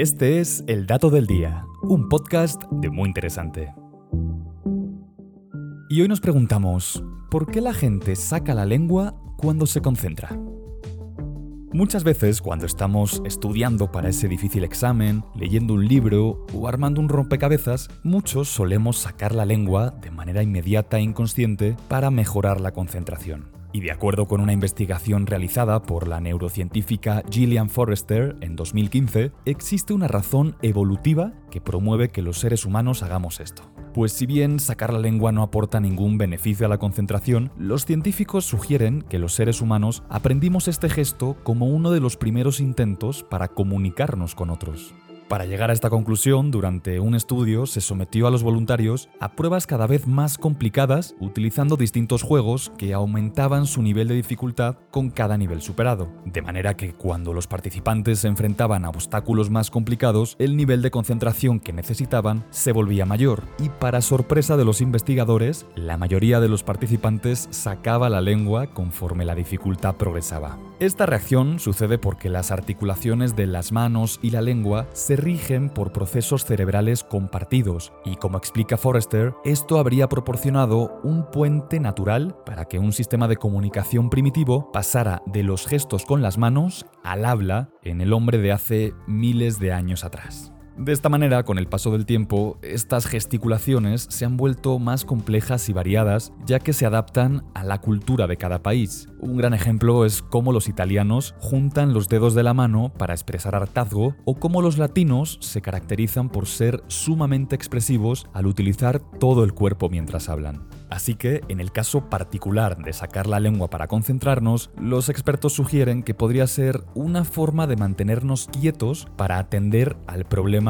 Este es El Dato del Día, un podcast de muy interesante. Y hoy nos preguntamos, ¿por qué la gente saca la lengua cuando se concentra? Muchas veces cuando estamos estudiando para ese difícil examen, leyendo un libro o armando un rompecabezas, muchos solemos sacar la lengua de manera inmediata e inconsciente para mejorar la concentración. Y de acuerdo con una investigación realizada por la neurocientífica Gillian Forrester en 2015, existe una razón evolutiva que promueve que los seres humanos hagamos esto. Pues si bien sacar la lengua no aporta ningún beneficio a la concentración, los científicos sugieren que los seres humanos aprendimos este gesto como uno de los primeros intentos para comunicarnos con otros. Para llegar a esta conclusión, durante un estudio se sometió a los voluntarios a pruebas cada vez más complicadas utilizando distintos juegos que aumentaban su nivel de dificultad con cada nivel superado. De manera que cuando los participantes se enfrentaban a obstáculos más complicados, el nivel de concentración que necesitaban se volvía mayor. Y para sorpresa de los investigadores, la mayoría de los participantes sacaba la lengua conforme la dificultad progresaba. Esta reacción sucede porque las articulaciones de las manos y la lengua se rigen por procesos cerebrales compartidos y como explica Forrester, esto habría proporcionado un puente natural para que un sistema de comunicación primitivo pasara de los gestos con las manos al habla en el hombre de hace miles de años atrás. De esta manera, con el paso del tiempo, estas gesticulaciones se han vuelto más complejas y variadas, ya que se adaptan a la cultura de cada país. Un gran ejemplo es cómo los italianos juntan los dedos de la mano para expresar hartazgo o cómo los latinos se caracterizan por ser sumamente expresivos al utilizar todo el cuerpo mientras hablan. Así que, en el caso particular de sacar la lengua para concentrarnos, los expertos sugieren que podría ser una forma de mantenernos quietos para atender al problema